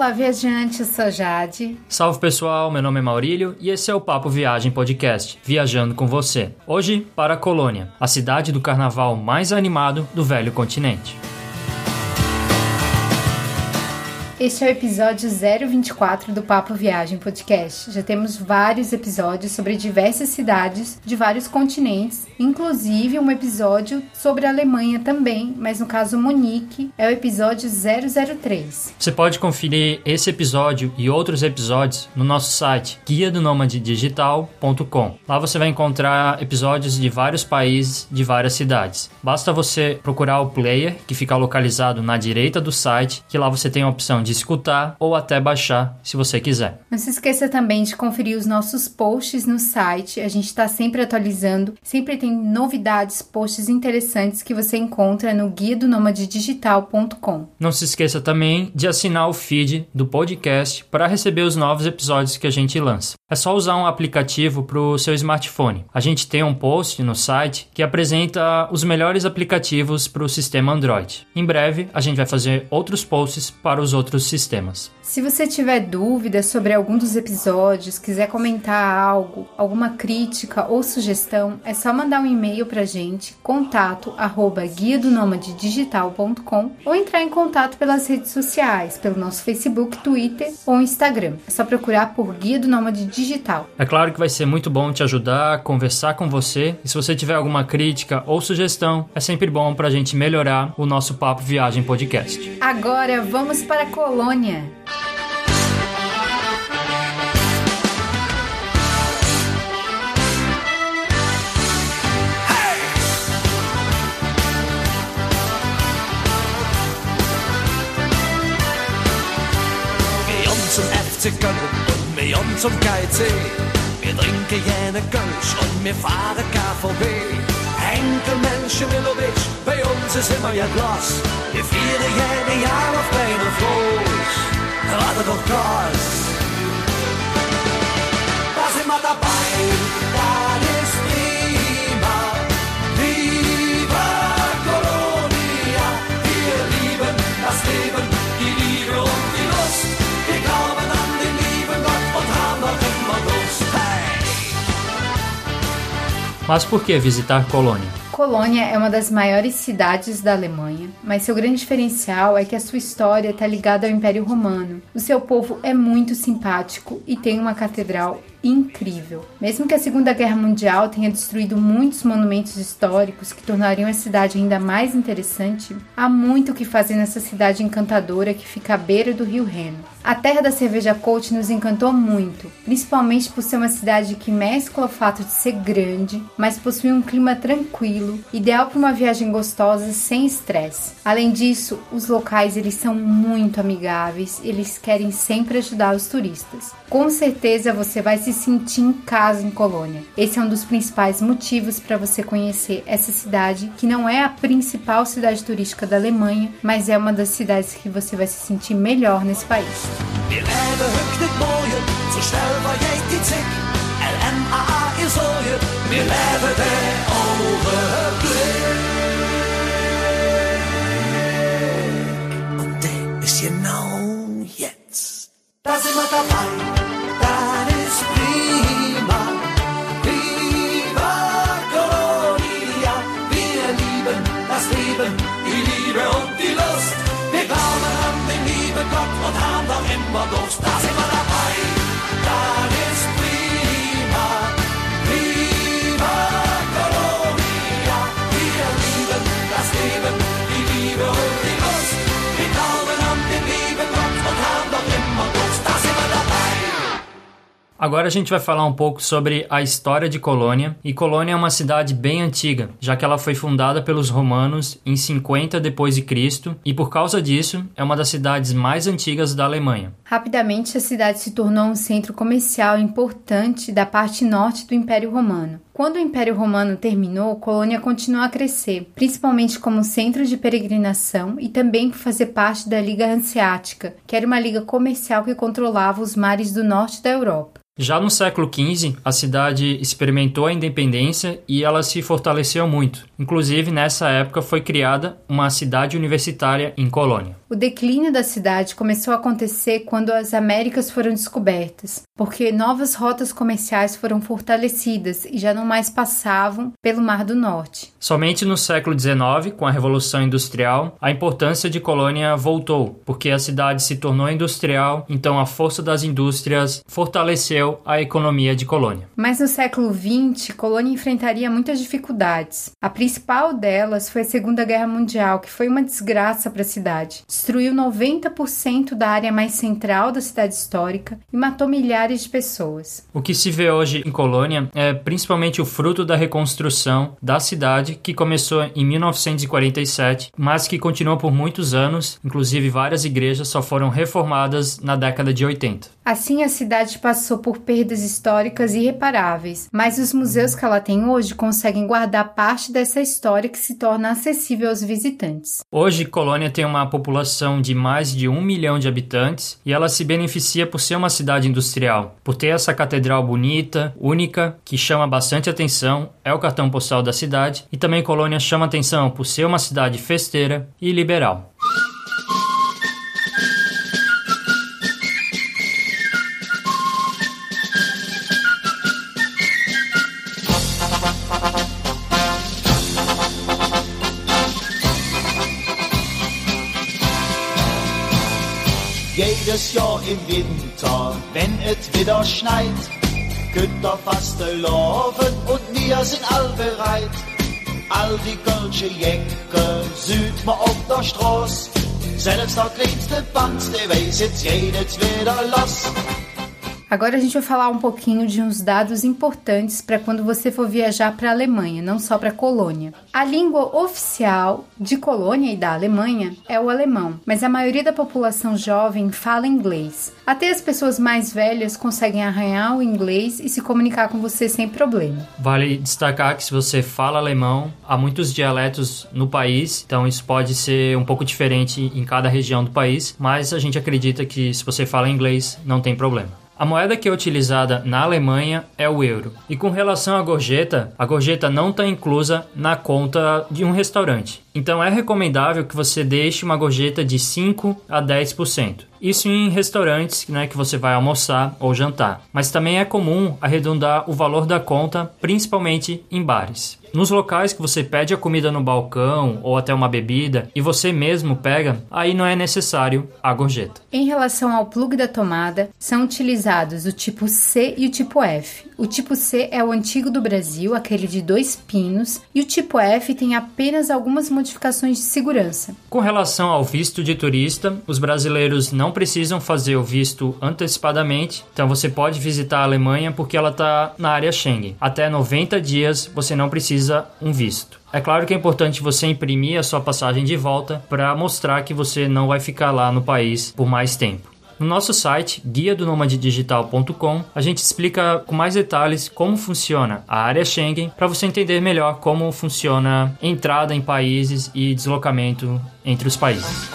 Olá, viajante, sou Jade. Salve pessoal, meu nome é Maurílio e esse é o Papo Viagem Podcast, viajando com você. Hoje para a Colônia, a cidade do carnaval mais animado do velho continente. Este é o episódio 024 do Papo Viagem Podcast. Já temos vários episódios sobre diversas cidades de vários continentes, inclusive um episódio sobre a Alemanha também, mas no caso Munique é o episódio 003. Você pode conferir esse episódio e outros episódios no nosso site guia do digital.com. Lá você vai encontrar episódios de vários países, de várias cidades. Basta você procurar o player que fica localizado na direita do site, que lá você tem a opção de de escutar ou até baixar, se você quiser. Não se esqueça também de conferir os nossos posts no site. A gente está sempre atualizando, sempre tem novidades, posts interessantes que você encontra no guia do digital.com. Não se esqueça também de assinar o feed do podcast para receber os novos episódios que a gente lança. É só usar um aplicativo para o seu smartphone. A gente tem um post no site que apresenta os melhores aplicativos para o sistema Android. Em breve, a gente vai fazer outros posts para os outros sistemas. Se você tiver dúvidas sobre algum dos episódios, quiser comentar algo, alguma crítica ou sugestão, é só mandar um e-mail pra gente, contato arroba guia do digital.com ou entrar em contato pelas redes sociais, pelo nosso Facebook, Twitter ou Instagram. É só procurar por Guia do Nômade Digital. É claro que vai ser muito bom te ajudar, conversar com você. E se você tiver alguma crítica ou sugestão, é sempre bom pra gente melhorar o nosso Papo Viagem Podcast. Agora vamos para a Colônia. FC und wir zum KIC. Wir trinken jene Kölsch und wir fahren KVB. Ist immer ja Glas. Wir feiern jede Jahr auf kleinen Floß. Warte doch Gas. Da sind wir dabei, da ist prima. Viva Colonia, wir lieben das Leben, die Liebe und die Lust. Wir glauben an den lieben Gott und haben noch immer Lust. Hey! Mas por que visitar Colônia? Colônia é uma das maiores cidades da Alemanha, mas seu grande diferencial é que a sua história está ligada ao Império Romano. O seu povo é muito simpático e tem uma catedral incrível. Mesmo que a Segunda Guerra Mundial tenha destruído muitos monumentos históricos que tornariam a cidade ainda mais interessante, há muito o que fazer nessa cidade encantadora que fica à beira do rio Reno. A terra da cerveja Colt nos encantou muito, principalmente por ser uma cidade que mescla o fato de ser grande, mas possui um clima tranquilo, ideal para uma viagem gostosa sem estresse. Além disso, os locais eles são muito amigáveis, eles querem sempre ajudar os turistas. Com certeza você vai se sentir em casa em Colônia. Esse é um dos principais motivos para você conhecer essa cidade, que não é a principal cidade turística da Alemanha, mas é uma das cidades que você vai se sentir melhor nesse país. Ist dabei, ist prima. Viva wir lieben das Leben, die Liebe und die Lust. Wir glauben an den lieben Gott und haben doch immer Durst. Da sind wir dabei, Agora a gente vai falar um pouco sobre a história de Colônia. E Colônia é uma cidade bem antiga, já que ela foi fundada pelos romanos em 50 depois de Cristo e por causa disso é uma das cidades mais antigas da Alemanha. Rapidamente, a cidade se tornou um centro comercial importante da parte norte do Império Romano. Quando o Império Romano terminou, Colônia continuou a crescer, principalmente como centro de peregrinação e também por fazer parte da Liga Hanseática, que era uma liga comercial que controlava os mares do norte da Europa. Já no século XV, a cidade experimentou a independência e ela se fortaleceu muito. Inclusive, nessa época foi criada uma cidade universitária em Colônia. O declínio da cidade começou a acontecer quando as Américas foram descobertas, porque novas rotas comerciais foram fortalecidas e já não mais passavam pelo Mar do Norte. Somente no século XIX, com a Revolução Industrial, a importância de Colônia voltou, porque a cidade se tornou industrial, então a força das indústrias fortaleceu a economia de Colônia. Mas no século XX, Colônia enfrentaria muitas dificuldades. A principal delas foi a Segunda Guerra Mundial, que foi uma desgraça para a cidade destruiu 90% da área mais central da cidade histórica e matou milhares de pessoas. O que se vê hoje em Colônia é principalmente o fruto da reconstrução da cidade que começou em 1947, mas que continuou por muitos anos, inclusive várias igrejas só foram reformadas na década de 80. Assim, a cidade passou por perdas históricas irreparáveis, mas os museus que ela tem hoje conseguem guardar parte dessa história que se torna acessível aos visitantes. Hoje, Colônia tem uma população de mais de um milhão de habitantes e ela se beneficia por ser uma cidade industrial, por ter essa catedral bonita, única, que chama bastante atenção, é o cartão postal da cidade, e também Colônia chama atenção por ser uma cidade festeira e liberal. Im Winter, wenn es wieder schneit, könnt ihr fast laufen und wir sind all bereit. All die kölsche Jäcke sieht man auf der Straße. Selbst der kleinste Banz, der weiß jetzt jedes wieder los. Agora a gente vai falar um pouquinho de uns dados importantes para quando você for viajar para a Alemanha, não só para Colônia. A língua oficial de Colônia e da Alemanha é o alemão, mas a maioria da população jovem fala inglês. Até as pessoas mais velhas conseguem arranhar o inglês e se comunicar com você sem problema. Vale destacar que se você fala alemão, há muitos dialetos no país, então isso pode ser um pouco diferente em cada região do país, mas a gente acredita que se você fala inglês, não tem problema. A moeda que é utilizada na Alemanha é o euro. E com relação à gorjeta, a gorjeta não está inclusa na conta de um restaurante. Então é recomendável que você deixe uma gorjeta de 5 a 10%. Isso em restaurantes né, que você vai almoçar ou jantar. Mas também é comum arredondar o valor da conta, principalmente em bares. Nos locais que você pede a comida no balcão ou até uma bebida e você mesmo pega, aí não é necessário a gorjeta. Em relação ao plug da tomada, são utilizados o tipo C e o tipo F. O tipo C é o antigo do Brasil, aquele de dois pinos, e o tipo F tem apenas algumas modificações de segurança. Com relação ao visto de turista, os brasileiros não precisam fazer o visto antecipadamente, então você pode visitar a Alemanha porque ela está na área Schengen. Até 90 dias você não precisa um visto. É claro que é importante você imprimir a sua passagem de volta para mostrar que você não vai ficar lá no país por mais tempo. No nosso site, guia do digital.com, a gente explica com mais detalhes como funciona a área Schengen para você entender melhor como funciona entrada em países e deslocamento entre os países.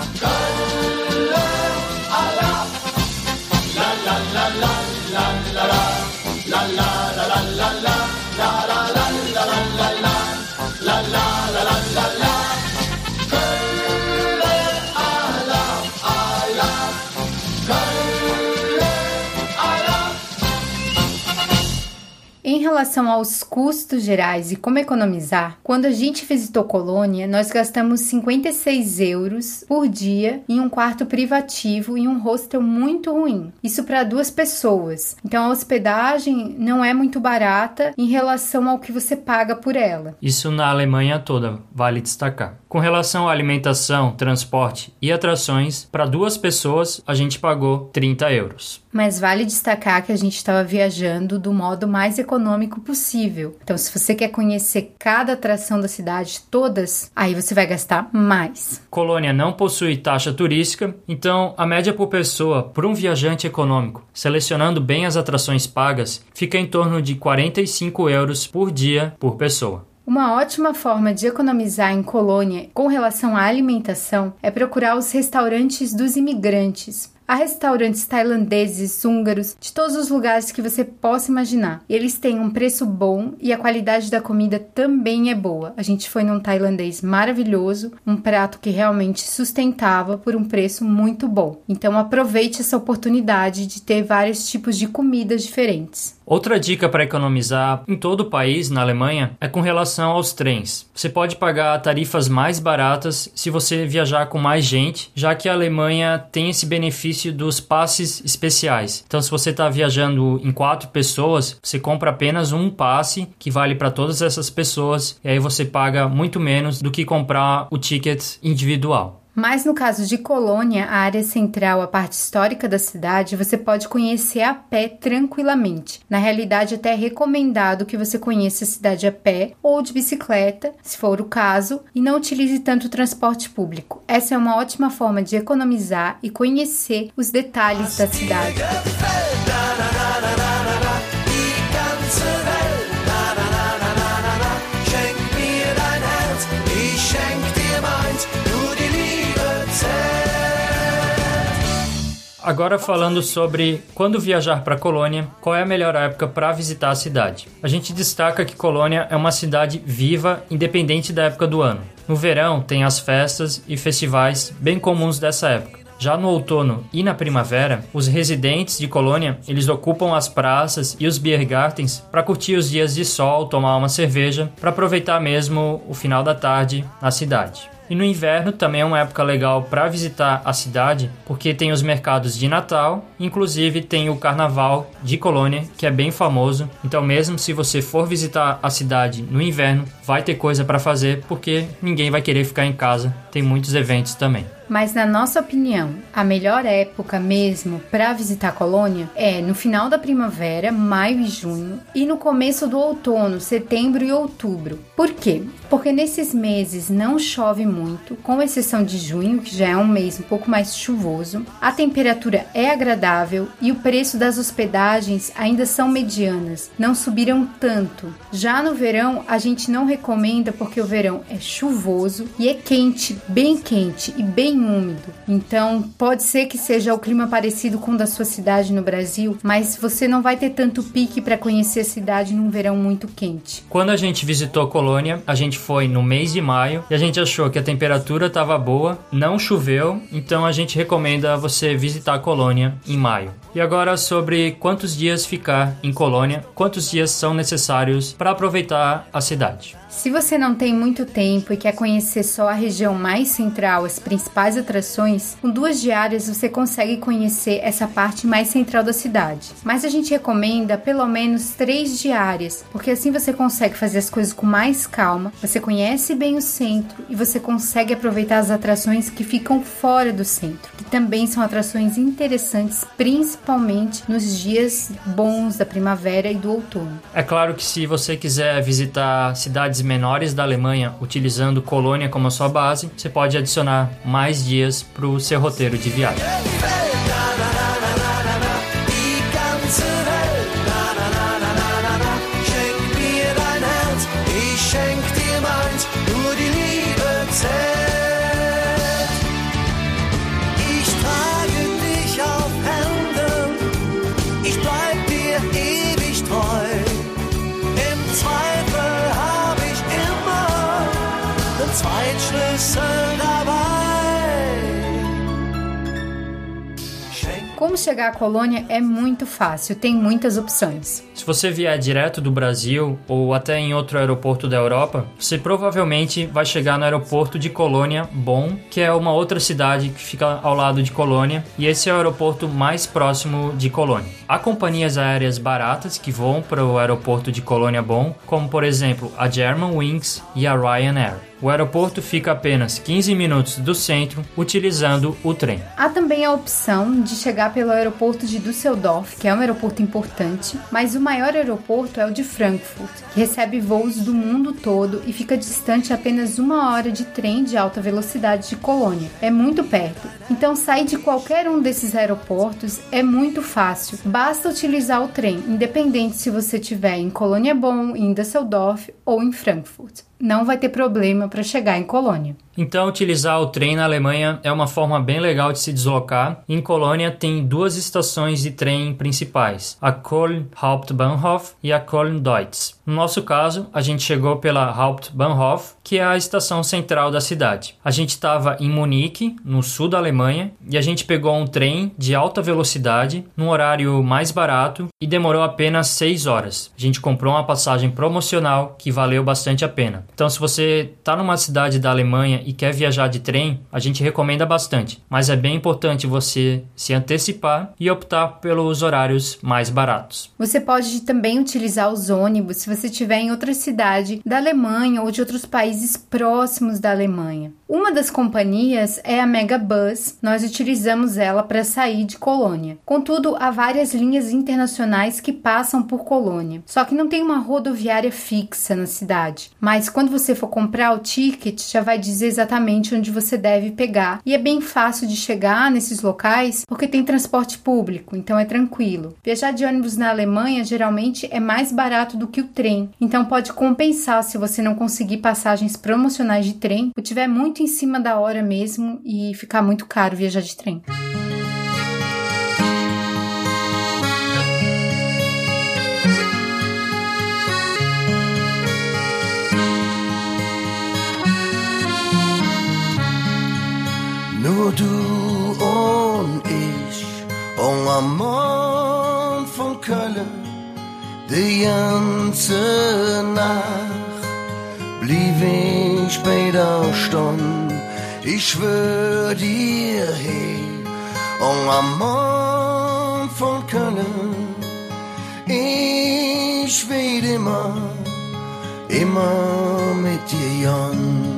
Em relação aos custos gerais e como economizar, quando a gente visitou Colônia, nós gastamos 56 euros por dia em um quarto privativo em um hostel muito ruim. Isso para duas pessoas. Então a hospedagem não é muito barata em relação ao que você paga por ela. Isso na Alemanha toda, vale destacar. Com relação à alimentação, transporte e atrações, para duas pessoas a gente pagou 30 euros. Mas vale destacar que a gente estava viajando do modo mais econômico econômico possível. Então, se você quer conhecer cada atração da cidade, todas, aí você vai gastar mais. Colônia não possui taxa turística, então a média por pessoa por um viajante econômico, selecionando bem as atrações pagas, fica em torno de 45 euros por dia por pessoa. Uma ótima forma de economizar em Colônia com relação à alimentação é procurar os restaurantes dos imigrantes. Há restaurantes tailandeses, húngaros, de todos os lugares que você possa imaginar. Eles têm um preço bom e a qualidade da comida também é boa. A gente foi num tailandês maravilhoso, um prato que realmente sustentava por um preço muito bom. Então aproveite essa oportunidade de ter vários tipos de comidas diferentes. Outra dica para economizar em todo o país, na Alemanha, é com relação aos trens. Você pode pagar tarifas mais baratas se você viajar com mais gente, já que a Alemanha tem esse benefício dos passes especiais. Então, se você está viajando em quatro pessoas, você compra apenas um passe que vale para todas essas pessoas, e aí você paga muito menos do que comprar o ticket individual. Mas no caso de Colônia, a área central, a parte histórica da cidade, você pode conhecer a pé tranquilamente. Na realidade, até é recomendado que você conheça a cidade a pé ou de bicicleta, se for o caso, e não utilize tanto o transporte público. Essa é uma ótima forma de economizar e conhecer os detalhes da cidade. Agora falando sobre quando viajar para Colônia, qual é a melhor época para visitar a cidade? A gente destaca que Colônia é uma cidade viva, independente da época do ano. No verão tem as festas e festivais bem comuns dessa época. Já no outono e na primavera, os residentes de Colônia, eles ocupam as praças e os biergartens para curtir os dias de sol, tomar uma cerveja, para aproveitar mesmo o final da tarde na cidade. E no inverno também é uma época legal para visitar a cidade, porque tem os mercados de Natal, inclusive tem o Carnaval de Colônia, que é bem famoso. Então, mesmo se você for visitar a cidade no inverno, vai ter coisa para fazer, porque ninguém vai querer ficar em casa. Tem muitos eventos também. Mas na nossa opinião, a melhor época mesmo para visitar a colônia é no final da primavera, maio e junho, e no começo do outono, setembro e outubro. Por quê? Porque nesses meses não chove muito, com exceção de junho, que já é um mês um pouco mais chuvoso. A temperatura é agradável e o preço das hospedagens ainda são medianas, não subiram tanto. Já no verão, a gente não recomenda porque o verão é chuvoso e é quente, bem quente e bem úmido. Então, pode ser que seja o clima parecido com o da sua cidade no Brasil, mas você não vai ter tanto pique para conhecer a cidade num verão muito quente. Quando a gente visitou Colônia, a gente foi no mês de maio e a gente achou que a temperatura estava boa, não choveu, então a gente recomenda você visitar a Colônia em maio. E agora sobre quantos dias ficar em Colônia, quantos dias são necessários para aproveitar a cidade. Se você não tem muito tempo e quer conhecer só a região mais central, as principais atrações, com duas diárias você consegue conhecer essa parte mais central da cidade. Mas a gente recomenda pelo menos três diárias, porque assim você consegue fazer as coisas com mais calma, você conhece bem o centro e você consegue aproveitar as atrações que ficam fora do centro, que também são atrações interessantes, principalmente nos dias bons da primavera e do outono. É claro que se você quiser visitar cidades menores da Alemanha utilizando Colônia como a sua base, você pode adicionar mais dias para o seu roteiro de viagem. Chegar à colônia é muito fácil, tem muitas opções. Se você vier direto do Brasil ou até em outro aeroporto da Europa, você provavelmente vai chegar no aeroporto de Colônia Bonn, que é uma outra cidade que fica ao lado de Colônia, e esse é o aeroporto mais próximo de Colônia. Há companhias aéreas baratas que voam para o aeroporto de Colônia Bonn, como por exemplo a Germanwings e a Ryanair. O aeroporto fica apenas 15 minutos do centro utilizando o trem. Há também a opção de chegar pelo aeroporto de Düsseldorf, que é um aeroporto importante, mas o aeroporto é o de Frankfurt, que recebe voos do mundo todo e fica distante apenas uma hora de trem de alta velocidade de Colônia. É muito perto. Então sair de qualquer um desses aeroportos é muito fácil. Basta utilizar o trem, independente se você estiver em Colônia Bonn, em Düsseldorf ou em Frankfurt não vai ter problema para chegar em Colônia. Então, utilizar o trem na Alemanha é uma forma bem legal de se deslocar. Em Colônia tem duas estações de trem principais, a Köln Hauptbahnhof e a Köln Deutz. No nosso caso, a gente chegou pela Hauptbahnhof, que é a estação central da cidade. A gente estava em Munique, no sul da Alemanha, e a gente pegou um trem de alta velocidade, num horário mais barato e demorou apenas 6 horas. A gente comprou uma passagem promocional que valeu bastante a pena. Então, se você está numa cidade da Alemanha e quer viajar de trem, a gente recomenda bastante, mas é bem importante você se antecipar e optar pelos horários mais baratos. Você pode também utilizar os ônibus se você estiver em outra cidade da Alemanha ou de outros países próximos da Alemanha. Uma das companhias é a Megabus, nós utilizamos ela para sair de Colônia. Contudo, há várias linhas internacionais que passam por Colônia, só que não tem uma rodoviária fixa na cidade. Mas quando você for comprar o ticket, já vai dizer exatamente onde você deve pegar. E é bem fácil de chegar nesses locais porque tem transporte público, então é tranquilo. Viajar de ônibus na Alemanha geralmente é mais barato do que o trem, então pode compensar se você não conseguir passagens promocionais de trem ou tiver muito em cima da hora mesmo e ficar muito caro viajar de trem. Nur du und ich, und am Mond von Köln, die ganze Nacht blieb ich bei der Stunde, ich schwör dir, hey, und am Morgen von Köln, ich will immer, immer mit dir, Jan.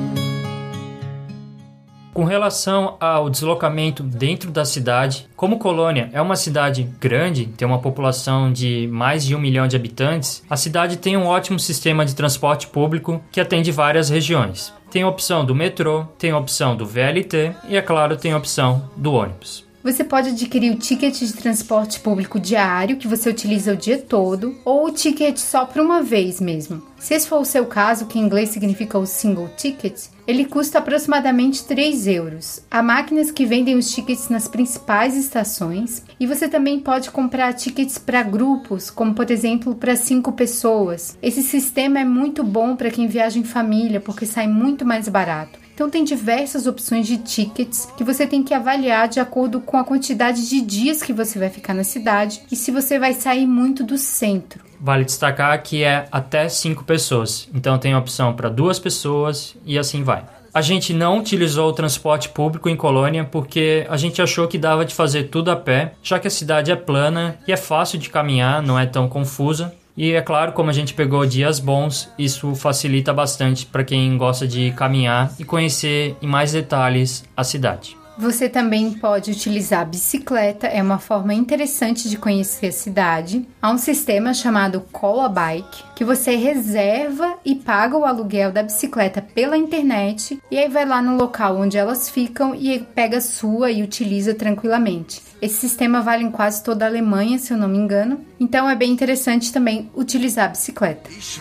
Com relação ao deslocamento dentro da cidade, como Colônia é uma cidade grande, tem uma população de mais de um milhão de habitantes, a cidade tem um ótimo sistema de transporte público que atende várias regiões. Tem a opção do metrô, tem a opção do VLT e, é claro, tem a opção do ônibus. Você pode adquirir o ticket de transporte público diário, que você utiliza o dia todo, ou o ticket só por uma vez mesmo. Se esse for o seu caso, que em inglês significa o single ticket, ele custa aproximadamente 3 euros. Há máquinas que vendem os tickets nas principais estações e você também pode comprar tickets para grupos, como por exemplo para 5 pessoas. Esse sistema é muito bom para quem viaja em família porque sai muito mais barato. Então tem diversas opções de tickets que você tem que avaliar de acordo com a quantidade de dias que você vai ficar na cidade e se você vai sair muito do centro. Vale destacar que é até 5 pessoas, então tem opção para duas pessoas e assim vai. A gente não utilizou o transporte público em Colônia porque a gente achou que dava de fazer tudo a pé, já que a cidade é plana e é fácil de caminhar, não é tão confusa. E é claro, como a gente pegou dias bons, isso facilita bastante para quem gosta de caminhar e conhecer em mais detalhes a cidade. Você também pode utilizar a bicicleta, é uma forma interessante de conhecer a cidade. Há um sistema chamado Call a Bike, que você reserva e paga o aluguel da bicicleta pela internet e aí vai lá no local onde elas ficam e pega sua e utiliza tranquilamente. Esse sistema vale em quase toda a Alemanha, se eu não me engano. Então é bem interessante também utilizar a bicicleta. Ich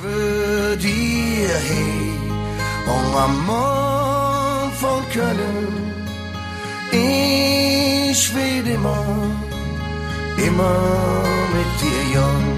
Jan.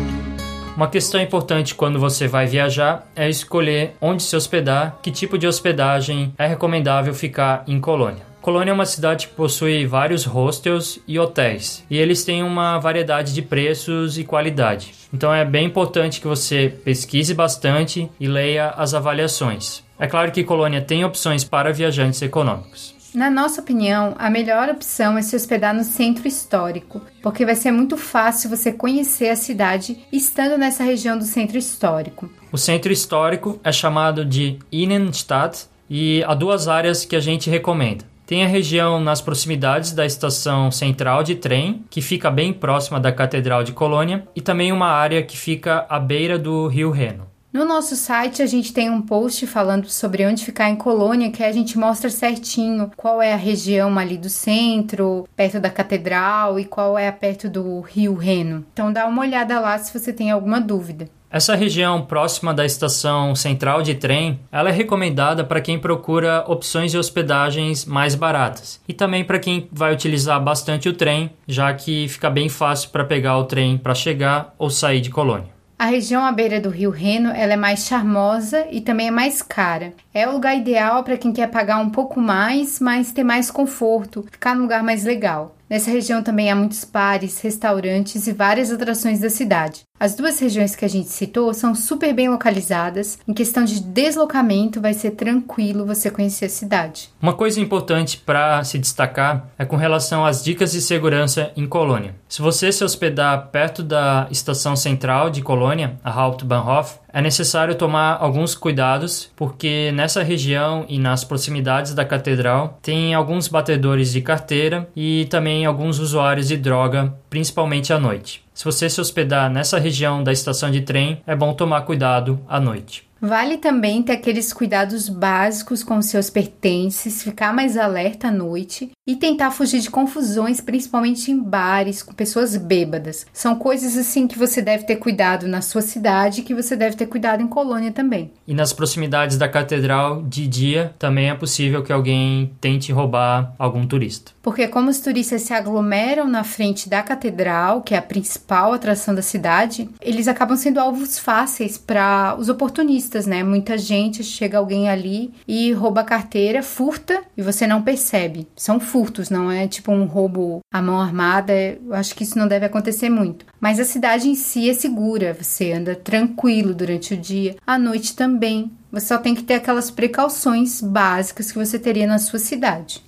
Uma questão importante quando você vai viajar é escolher onde se hospedar, que tipo de hospedagem é recomendável ficar em Colônia. Colônia é uma cidade que possui vários hostels e hotéis, e eles têm uma variedade de preços e qualidade. Então é bem importante que você pesquise bastante e leia as avaliações. É claro que Colônia tem opções para viajantes econômicos. Na nossa opinião, a melhor opção é se hospedar no centro histórico, porque vai ser muito fácil você conhecer a cidade estando nessa região do centro histórico. O centro histórico é chamado de Innenstadt e há duas áreas que a gente recomenda. Tem a região nas proximidades da estação central de trem, que fica bem próxima da Catedral de Colônia, e também uma área que fica à beira do Rio Reno. No nosso site a gente tem um post falando sobre onde ficar em Colônia, que a gente mostra certinho qual é a região ali do centro, perto da catedral e qual é perto do Rio Reno. Então dá uma olhada lá se você tem alguma dúvida. Essa região próxima da estação central de trem, ela é recomendada para quem procura opções de hospedagens mais baratas e também para quem vai utilizar bastante o trem, já que fica bem fácil para pegar o trem para chegar ou sair de Colônia. A região à beira do Rio Reno ela é mais charmosa e também é mais cara. É o lugar ideal para quem quer pagar um pouco mais, mas ter mais conforto, ficar num lugar mais legal. Nessa região também há muitos bares, restaurantes e várias atrações da cidade. As duas regiões que a gente citou são super bem localizadas. Em questão de deslocamento, vai ser tranquilo você conhecer a cidade. Uma coisa importante para se destacar é com relação às dicas de segurança em Colônia. Se você se hospedar perto da estação central de Colônia, a Hauptbahnhof, é necessário tomar alguns cuidados, porque nessa região e nas proximidades da catedral tem alguns batedores de carteira e também alguns usuários de droga, principalmente à noite. Se você se hospedar nessa região da estação de trem, é bom tomar cuidado à noite. Vale também ter aqueles cuidados básicos com seus pertences, ficar mais alerta à noite e tentar fugir de confusões, principalmente em bares com pessoas bêbadas. São coisas assim que você deve ter cuidado na sua cidade que você deve ter cuidado em Colônia também. E nas proximidades da catedral, de dia, também é possível que alguém tente roubar algum turista. Porque como os turistas se aglomeram na frente da catedral, que é a principal atração da cidade, eles acabam sendo alvos fáceis para os oportunistas, né? Muita gente chega alguém ali e rouba a carteira, furta e você não percebe. São furtos, não é tipo um roubo à mão armada. Eu acho que isso não deve acontecer muito. Mas a cidade em si é segura, você anda tranquilo durante o dia, à noite também. Você só tem que ter aquelas precauções básicas que você teria na sua cidade.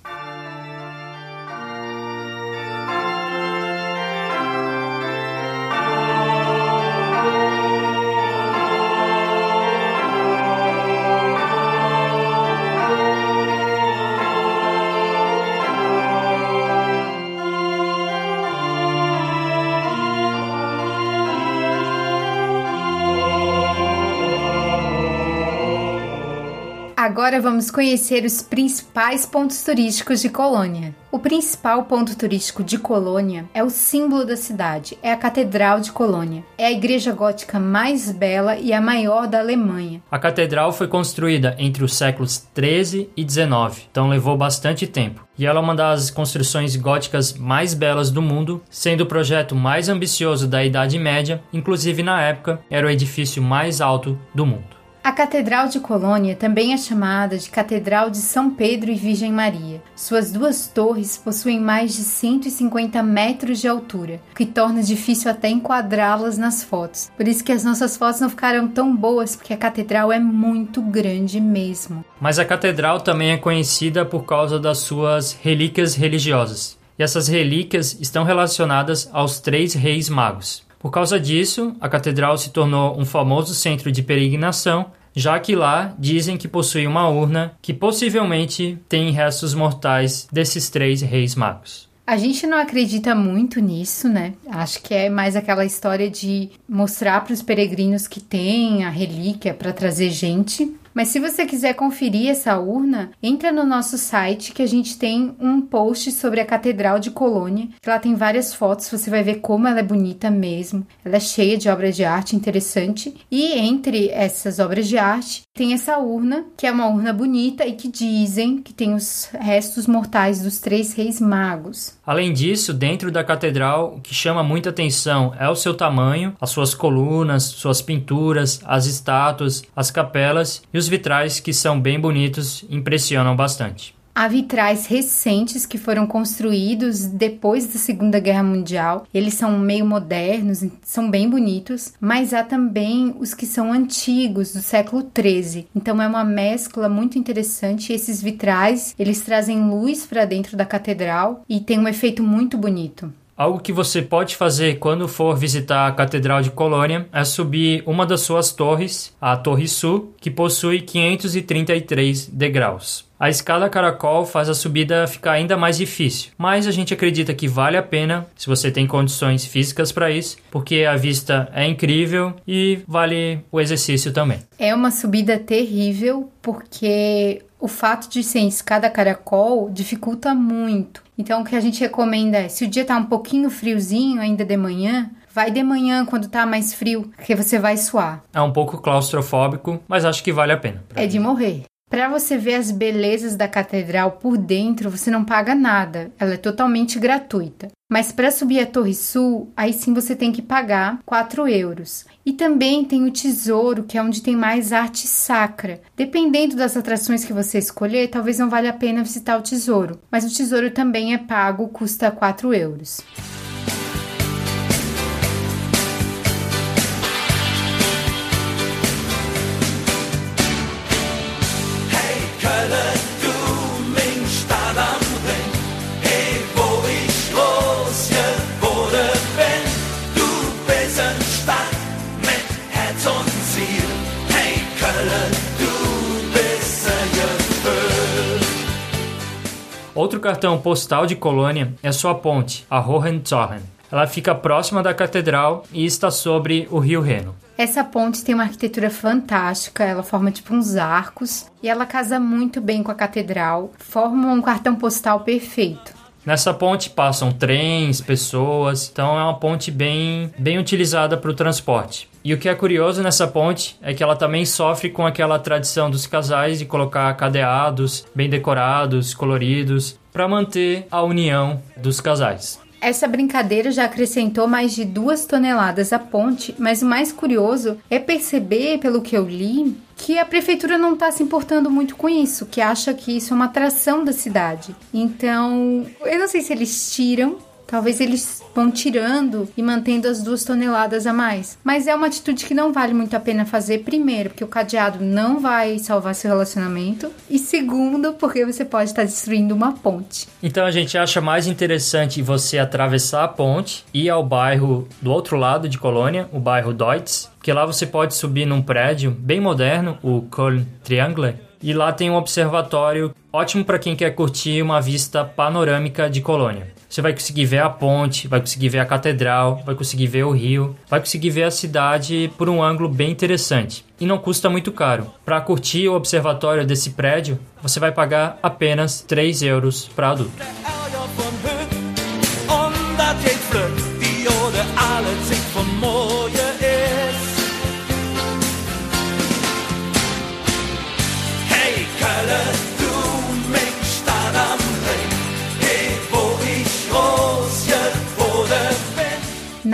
Agora vamos conhecer os principais pontos turísticos de Colônia. O principal ponto turístico de Colônia é o símbolo da cidade, é a Catedral de Colônia. É a igreja gótica mais bela e a maior da Alemanha. A catedral foi construída entre os séculos 13 e 19, então levou bastante tempo. E ela é uma das construções góticas mais belas do mundo, sendo o projeto mais ambicioso da Idade Média, inclusive na época era o edifício mais alto do mundo. A Catedral de Colônia também é chamada de Catedral de São Pedro e Virgem Maria. Suas duas torres possuem mais de 150 metros de altura, o que torna difícil até enquadrá-las nas fotos. Por isso que as nossas fotos não ficaram tão boas, porque a catedral é muito grande mesmo. Mas a catedral também é conhecida por causa das suas relíquias religiosas. E essas relíquias estão relacionadas aos três reis magos. Por causa disso, a catedral se tornou um famoso centro de peregrinação, já que lá dizem que possui uma urna que possivelmente tem restos mortais desses três reis magos. A gente não acredita muito nisso, né? Acho que é mais aquela história de mostrar para os peregrinos que tem a relíquia para trazer gente. Mas se você quiser conferir essa urna, entra no nosso site que a gente tem um post sobre a Catedral de Colônia, lá tem várias fotos, você vai ver como ela é bonita mesmo. Ela é cheia de obras de arte interessante e entre essas obras de arte tem essa urna, que é uma urna bonita e que dizem que tem os restos mortais dos três reis magos. Além disso, dentro da catedral, o que chama muita atenção é o seu tamanho, as suas colunas, suas pinturas, as estátuas, as capelas e os vitrais que são bem bonitos impressionam bastante. Há vitrais recentes que foram construídos depois da Segunda Guerra Mundial. Eles são meio modernos, são bem bonitos, mas há também os que são antigos, do século XIII. Então é uma mescla muito interessante. Esses vitrais, eles trazem luz para dentro da catedral e tem um efeito muito bonito. Algo que você pode fazer quando for visitar a Catedral de Colônia é subir uma das suas torres, a Torre Sul, que possui 533 degraus. A escada caracol faz a subida ficar ainda mais difícil, mas a gente acredita que vale a pena se você tem condições físicas para isso, porque a vista é incrível e vale o exercício também. É uma subida terrível porque o fato de ser em escada caracol dificulta muito. Então o que a gente recomenda é, se o dia tá um pouquinho friozinho ainda de manhã, Vai de manhã quando tá mais frio, porque você vai suar. É um pouco claustrofóbico, mas acho que vale a pena. É de morrer. Para você ver as belezas da catedral por dentro, você não paga nada, ela é totalmente gratuita. Mas para subir a Torre Sul, aí sim você tem que pagar 4 euros. E também tem o Tesouro, que é onde tem mais arte sacra. Dependendo das atrações que você escolher, talvez não valha a pena visitar o Tesouro. Mas o Tesouro também é pago, custa 4 euros. Cartão postal de Colônia é sua ponte, a Hohenzollern. Ela fica próxima da catedral e está sobre o rio Reno. Essa ponte tem uma arquitetura fantástica, ela forma tipo uns arcos e ela casa muito bem com a catedral, forma um cartão postal perfeito. Nessa ponte passam trens, pessoas, então é uma ponte bem, bem utilizada para o transporte. E o que é curioso nessa ponte é que ela também sofre com aquela tradição dos casais de colocar cadeados bem decorados, coloridos, para manter a união dos casais. Essa brincadeira já acrescentou mais de duas toneladas à ponte, mas o mais curioso é perceber, pelo que eu li, que a prefeitura não está se importando muito com isso, que acha que isso é uma atração da cidade. Então, eu não sei se eles tiram Talvez eles vão tirando e mantendo as duas toneladas a mais. Mas é uma atitude que não vale muito a pena fazer, primeiro, porque o cadeado não vai salvar seu relacionamento, e segundo, porque você pode estar destruindo uma ponte. Então a gente acha mais interessante você atravessar a ponte e ir ao bairro do outro lado de Colônia, o bairro Deutz, que lá você pode subir num prédio bem moderno, o Köln Triangle, e lá tem um observatório ótimo para quem quer curtir uma vista panorâmica de Colônia. Você vai conseguir ver a ponte, vai conseguir ver a catedral, vai conseguir ver o rio, vai conseguir ver a cidade por um ângulo bem interessante. E não custa muito caro. Para curtir o observatório desse prédio, você vai pagar apenas 3 euros para adulto.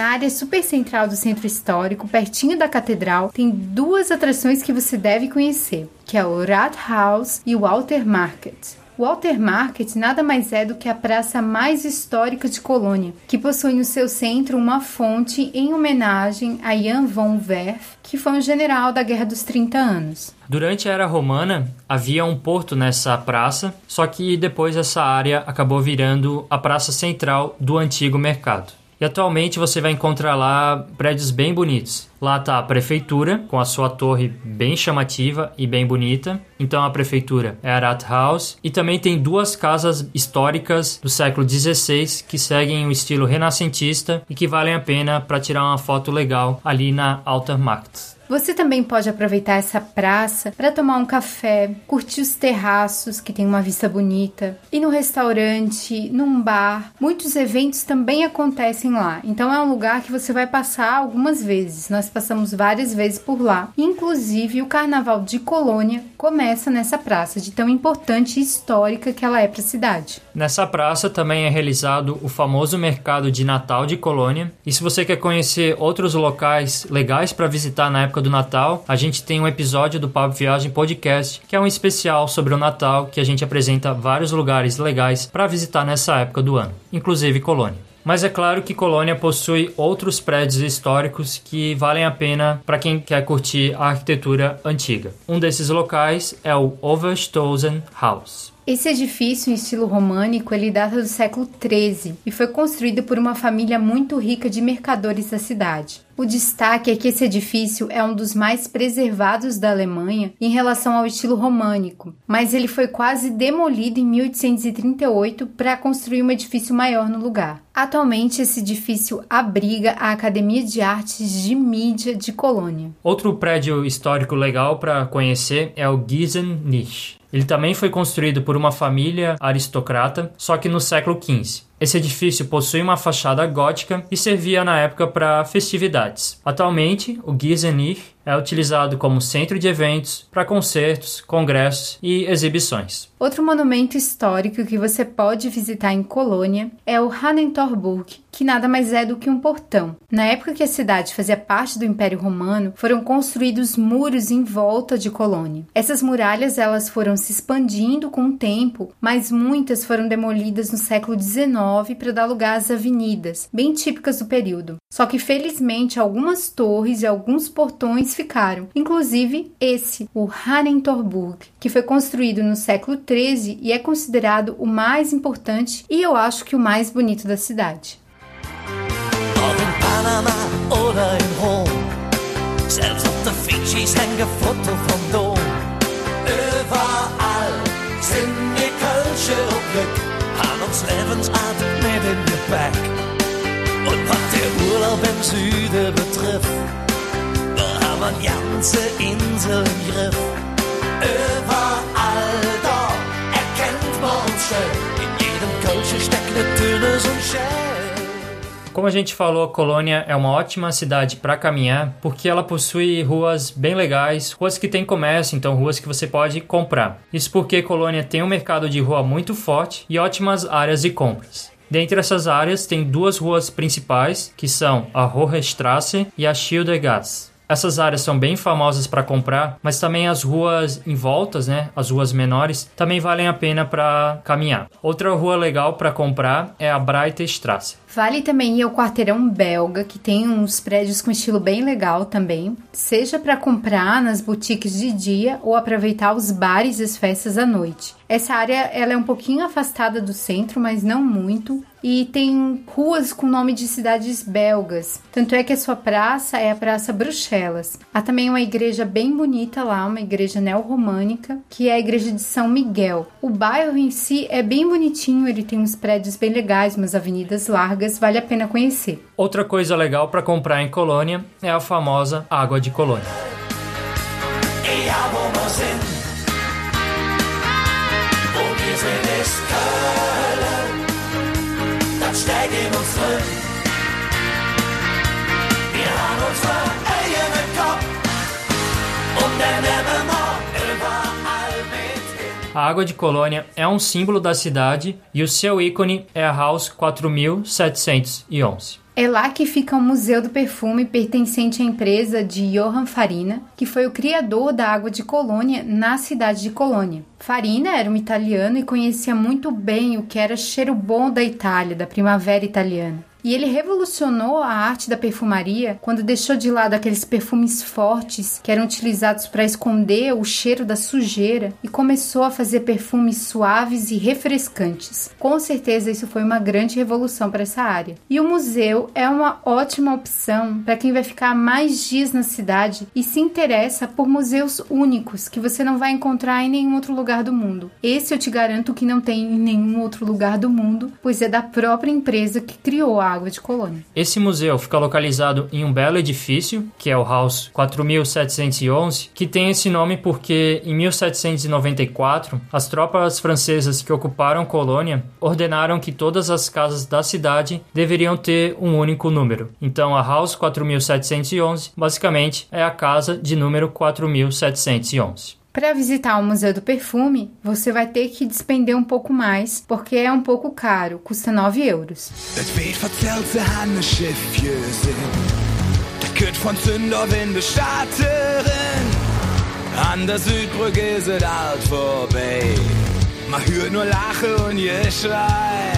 Área super central do centro histórico, pertinho da catedral, tem duas atrações que você deve conhecer, que é o Rathaus e o Walter Market. O Walter Market nada mais é do que a praça mais histórica de Colônia, que possui no seu centro uma fonte em homenagem a Jan von Werf, que foi um general da Guerra dos 30 Anos. Durante a Era Romana, havia um porto nessa praça, só que depois essa área acabou virando a praça central do antigo mercado. E atualmente você vai encontrar lá prédios bem bonitos. Lá está a prefeitura, com a sua torre bem chamativa e bem bonita. Então a prefeitura é a Rathaus. E também tem duas casas históricas do século XVI que seguem o estilo renascentista e que valem a pena para tirar uma foto legal ali na Alter Markt. Você também pode aproveitar essa praça para tomar um café, curtir os terraços que tem uma vista bonita, ir no restaurante, num bar. Muitos eventos também acontecem lá, então é um lugar que você vai passar algumas vezes. Nós passamos várias vezes por lá. Inclusive, o Carnaval de Colônia começa nessa praça, de tão importante e histórica que ela é para a cidade. Nessa praça também é realizado o famoso mercado de Natal de Colônia. E se você quer conhecer outros locais legais para visitar na época época do Natal, a gente tem um episódio do Papo Viagem Podcast, que é um especial sobre o Natal, que a gente apresenta vários lugares legais para visitar nessa época do ano, inclusive Colônia. Mas é claro que Colônia possui outros prédios históricos que valem a pena para quem quer curtir a arquitetura antiga. Um desses locais é o Overstosen House. Esse edifício em estilo românico ele data do século XIII e foi construído por uma família muito rica de mercadores da cidade. O destaque é que esse edifício é um dos mais preservados da Alemanha em relação ao estilo românico, mas ele foi quase demolido em 1838 para construir um edifício maior no lugar. Atualmente, esse edifício abriga a Academia de Artes de Mídia de Colônia. Outro prédio histórico legal para conhecer é o Gießen-Nich. Ele também foi construído por uma família aristocrata, só que no século XV. Esse edifício possui uma fachada gótica e servia na época para festividades. Atualmente, o Gießenich é utilizado como centro de eventos para concertos, congressos e exibições. Outro monumento histórico que você pode visitar em Colônia é o Hanentorburg, que nada mais é do que um portão. Na época que a cidade fazia parte do Império Romano, foram construídos muros em volta de Colônia. Essas muralhas elas foram se expandindo com o tempo, mas muitas foram demolidas no século XIX para dar lugar às avenidas, bem típicas do período. Só que felizmente algumas torres e alguns portões inclusive esse, o Hanentorburg, que foi construído no século XIII e é considerado o mais importante e eu acho que o mais bonito da cidade. Und was der Urlaub im Süden betrifft, ganze Insel Griff. Überall da erkennt man schön, in jedem steckt und Schön. Como a gente falou, Colônia é uma ótima cidade para caminhar, porque ela possui ruas bem legais, ruas que tem comércio, então ruas que você pode comprar. Isso porque Colônia tem um mercado de rua muito forte e ótimas áreas de compras. Dentre essas áreas, tem duas ruas principais, que são a Hohestrasse e a Schildergasse. Essas áreas são bem famosas para comprar, mas também as ruas em voltas, né, as ruas menores, também valem a pena para caminhar. Outra rua legal para comprar é a Breitestrasse. Vale também ir ao quarteirão belga, que tem uns prédios com estilo bem legal também, seja para comprar nas boutiques de dia ou aproveitar os bares e as festas à noite. Essa área ela é um pouquinho afastada do centro, mas não muito, e tem ruas com nome de cidades belgas. Tanto é que a sua praça é a Praça Bruxelas. Há também uma igreja bem bonita lá, uma igreja neorromânica, que é a igreja de São Miguel. O bairro em si é bem bonitinho, ele tem uns prédios bem legais, umas avenidas largas, vale a pena conhecer. Outra coisa legal para comprar em Colônia é a famosa água de Colônia. Wir haben unsere eigenen Kopf und dann nehmen A água de Colônia é um símbolo da cidade e o seu ícone é a House 4711. É lá que fica o Museu do Perfume pertencente à empresa de Johann Farina, que foi o criador da água de Colônia na cidade de Colônia. Farina era um italiano e conhecia muito bem o que era cheiro bom da Itália, da primavera italiana. E ele revolucionou a arte da perfumaria quando deixou de lado aqueles perfumes fortes que eram utilizados para esconder o cheiro da sujeira e começou a fazer perfumes suaves e refrescantes. Com certeza isso foi uma grande revolução para essa área. E o museu é uma ótima opção para quem vai ficar mais dias na cidade e se interessa por museus únicos que você não vai encontrar em nenhum outro lugar do mundo. Esse eu te garanto que não tem em nenhum outro lugar do mundo, pois é da própria empresa que criou a água de colônia. Esse museu fica localizado em um belo edifício, que é o House 4711, que tem esse nome porque em 1794 as tropas francesas que ocuparam Colônia ordenaram que todas as casas da cidade deveriam ter um único número. Então a House 4711 basicamente é a casa de número 4711. Para visitar o Museu do Perfume, você vai ter que despender um pouco mais, porque é um pouco caro, custa 9 euros. An der nur Lache und Geschrei.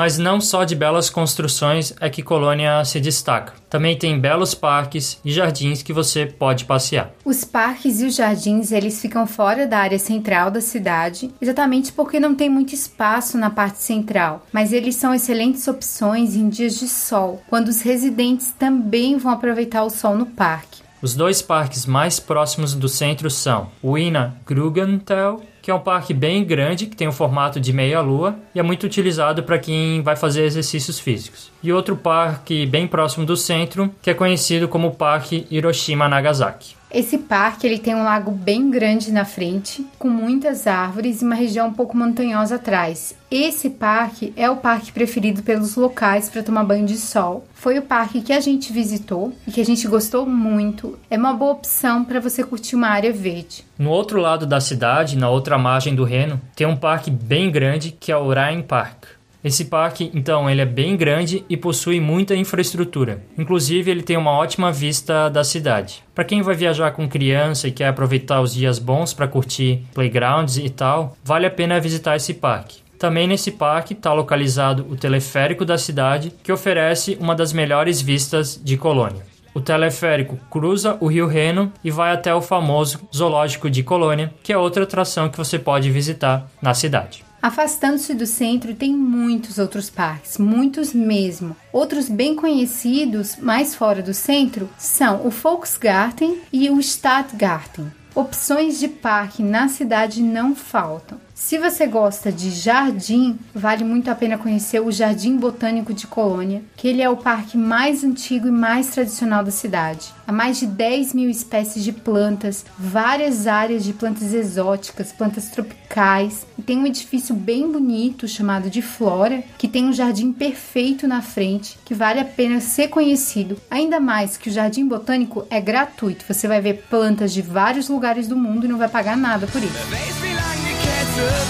Mas não só de belas construções é que Colônia se destaca. Também tem belos parques e jardins que você pode passear. Os parques e os jardins, eles ficam fora da área central da cidade, exatamente porque não tem muito espaço na parte central, mas eles são excelentes opções em dias de sol, quando os residentes também vão aproveitar o sol no parque. Os dois parques mais próximos do centro são o Ina Grugenthal, que é um parque bem grande, que tem o formato de meia-lua e é muito utilizado para quem vai fazer exercícios físicos. E outro parque bem próximo do centro, que é conhecido como Parque Hiroshima Nagasaki. Esse parque ele tem um lago bem grande na frente, com muitas árvores e uma região um pouco montanhosa atrás. Esse parque é o parque preferido pelos locais para tomar banho de sol. Foi o parque que a gente visitou e que a gente gostou muito. É uma boa opção para você curtir uma área verde. No outro lado da cidade, na outra margem do Reno, tem um parque bem grande que é o Rhine Park. Esse parque, então, ele é bem grande e possui muita infraestrutura. Inclusive, ele tem uma ótima vista da cidade. Para quem vai viajar com criança e quer aproveitar os dias bons para curtir playgrounds e tal, vale a pena visitar esse parque. Também nesse parque está localizado o teleférico da cidade, que oferece uma das melhores vistas de Colônia. O teleférico cruza o Rio Reno e vai até o famoso Zoológico de Colônia, que é outra atração que você pode visitar na cidade. Afastando-se do centro, tem muitos outros parques, muitos mesmo. Outros bem conhecidos, mais fora do centro, são o Volksgarten e o Stadtgarten. Opções de parque na cidade não faltam. Se você gosta de jardim, vale muito a pena conhecer o Jardim Botânico de Colônia, que ele é o parque mais antigo e mais tradicional da cidade. Há mais de 10 mil espécies de plantas, várias áreas de plantas exóticas, plantas tropicais, e tem um edifício bem bonito chamado de Flora, que tem um jardim perfeito na frente, que vale a pena ser conhecido. Ainda mais que o Jardim Botânico é gratuito, você vai ver plantas de vários lugares do mundo e não vai pagar nada por isso.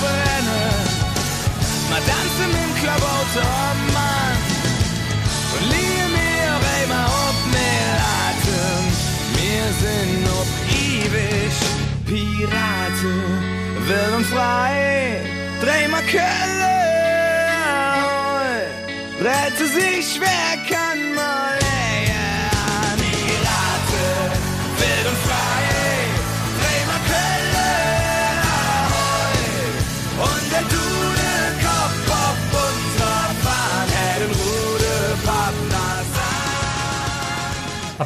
Brenne. Mal tanzen im Klabauter, Mann. Und liege mir einmal ob mir Atem. Wir sind ob ewig Piraten. Wild und frei, dreh mal Kölle. Rette sich, wer kann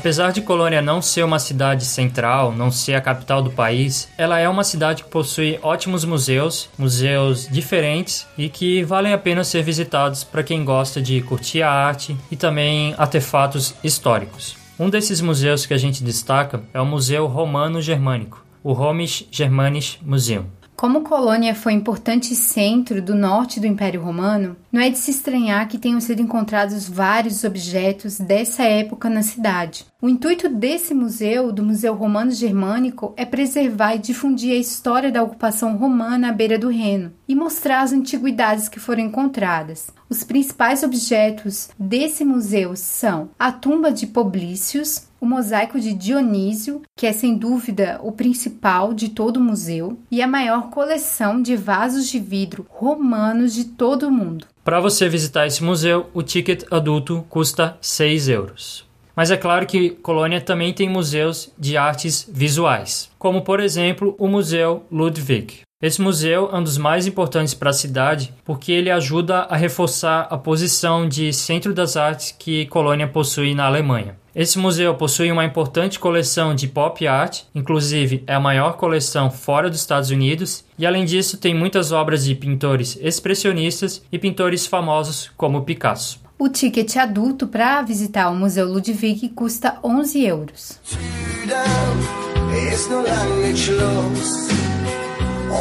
Apesar de Colônia não ser uma cidade central, não ser a capital do país, ela é uma cidade que possui ótimos museus, museus diferentes e que valem a pena ser visitados para quem gosta de curtir a arte e também artefatos históricos. Um desses museus que a gente destaca é o Museu Romano Germânico, o Römisch Germanisch Museum. Como Colônia foi importante centro do norte do Império Romano, não é de se estranhar que tenham sido encontrados vários objetos dessa época na cidade. O intuito desse museu, do Museu Romano Germânico, é preservar e difundir a história da ocupação romana à beira do Reno e mostrar as antiguidades que foram encontradas. Os principais objetos desse museu são a tumba de Poblícios, o mosaico de Dionísio, que é sem dúvida o principal de todo o museu, e a maior coleção de vasos de vidro romanos de todo o mundo. Para você visitar esse museu, o ticket adulto custa 6 euros. Mas é claro que Colônia também tem museus de artes visuais, como por exemplo o Museu Ludwig. Esse museu é um dos mais importantes para a cidade porque ele ajuda a reforçar a posição de centro das artes que Colônia possui na Alemanha. Esse museu possui uma importante coleção de pop art, inclusive é a maior coleção fora dos Estados Unidos, e além disso tem muitas obras de pintores expressionistas e pintores famosos como Picasso. O ticket adulto para visitar o Museu Ludwig custa 11 euros.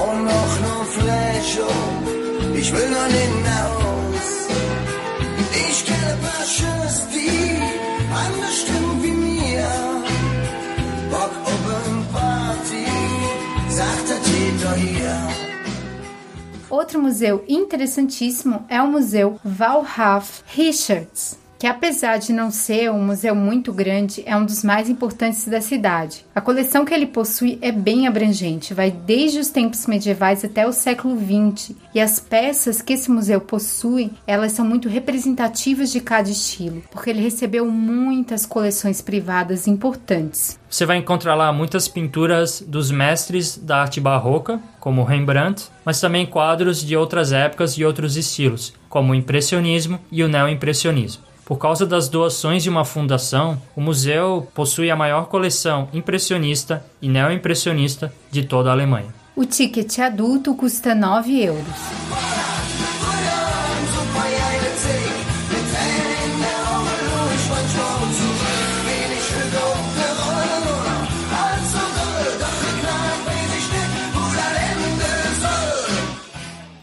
Und noch nur Fläche, ich will noch hinaus. Ich kenne ein paar Schönes, die anders stimmen wie mir. Bock Open Party, sagt der Tito hier. Outro museu interessantíssimo é o Museu Walhaf Richards, que apesar de não ser um museu muito grande, é um dos mais importantes da cidade. A coleção que ele possui é bem abrangente, vai desde os tempos medievais até o século XX, e as peças que esse museu possui, elas são muito representativas de cada estilo, porque ele recebeu muitas coleções privadas importantes. Você vai encontrar lá muitas pinturas dos mestres da arte barroca, como Rembrandt, mas também quadros de outras épocas e outros estilos, como o impressionismo e o neoimpressionismo. Por causa das doações de uma fundação, o museu possui a maior coleção impressionista e neoimpressionista de toda a Alemanha. O ticket adulto custa 9 euros.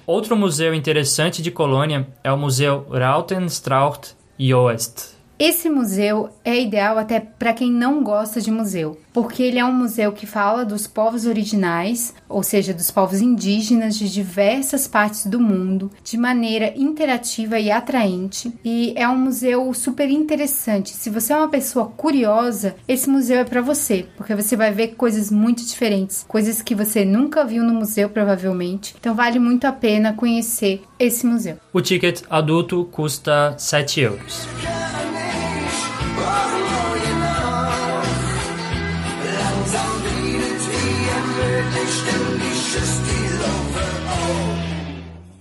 Outro museu interessante de Colônia é o Museu Rautenstraucht Joost. Esse museu é ideal até para quem não gosta de museu, porque ele é um museu que fala dos povos originais, ou seja, dos povos indígenas de diversas partes do mundo, de maneira interativa e atraente. E é um museu super interessante. Se você é uma pessoa curiosa, esse museu é para você, porque você vai ver coisas muito diferentes, coisas que você nunca viu no museu provavelmente. Então vale muito a pena conhecer esse museu. O ticket adulto custa 7 euros.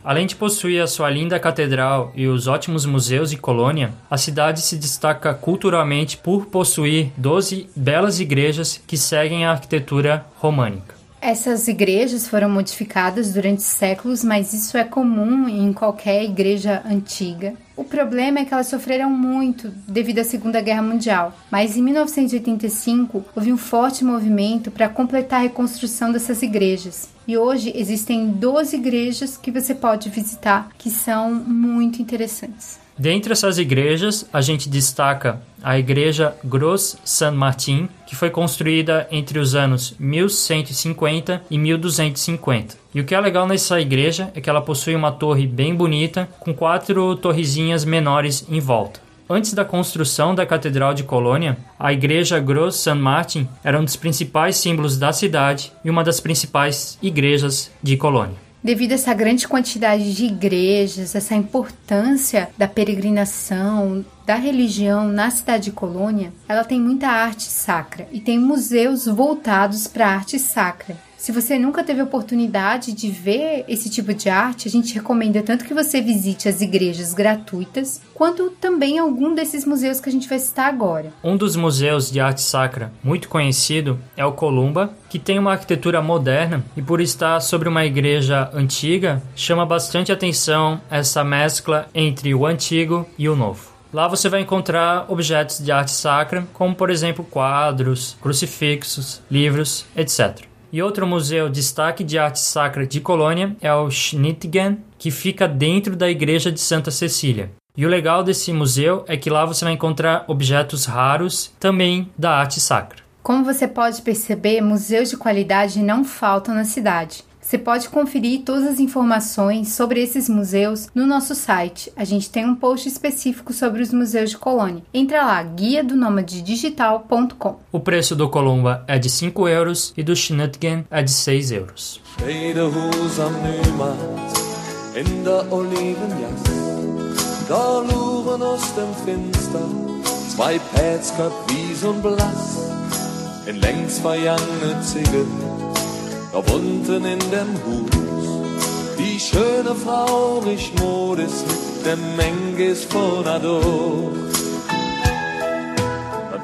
Além de possuir a sua linda catedral e os ótimos museus de Colônia, a cidade se destaca culturalmente por possuir 12 belas igrejas que seguem a arquitetura românica. Essas igrejas foram modificadas durante séculos, mas isso é comum em qualquer igreja antiga. O problema é que elas sofreram muito devido à Segunda Guerra Mundial, mas em 1985 houve um forte movimento para completar a reconstrução dessas igrejas. E hoje existem 12 igrejas que você pode visitar que são muito interessantes. Dentre essas igrejas, a gente destaca a Igreja Gros Saint Martin, que foi construída entre os anos 1150 e 1250. E o que é legal nessa igreja é que ela possui uma torre bem bonita, com quatro torrezinhas menores em volta. Antes da construção da Catedral de Colônia, a Igreja Gros Saint Martin era um dos principais símbolos da cidade e uma das principais igrejas de Colônia. Devido a essa grande quantidade de igrejas, essa importância da peregrinação, da religião na cidade de Colônia, ela tem muita arte sacra e tem museus voltados para a arte sacra. Se você nunca teve oportunidade de ver esse tipo de arte, a gente recomenda tanto que você visite as igrejas gratuitas, quanto também algum desses museus que a gente vai citar agora. Um dos museus de arte sacra muito conhecido é o Columba, que tem uma arquitetura moderna e por estar sobre uma igreja antiga, chama bastante atenção essa mescla entre o antigo e o novo. Lá você vai encontrar objetos de arte sacra, como por exemplo quadros, crucifixos, livros, etc. E outro museu destaque de arte sacra de Colônia é o Schnittgen, que fica dentro da igreja de Santa Cecília. E o legal desse museu é que lá você vai encontrar objetos raros também da arte sacra. Como você pode perceber, museus de qualidade não faltam na cidade. Você pode conferir todas as informações sobre esses museus no nosso site. A gente tem um post específico sobre os museus de Colônia. Entra lá, guia do digital.com. O preço do Columba é de 5 euros e do Schnittgen é de 6 euros. In der Olivenjacht. Da luren aus dem Fenster zwei Pätskap wies und blass. In längst verjangene Ziegel, da in dem Hus. Die schöne Frau mit dem.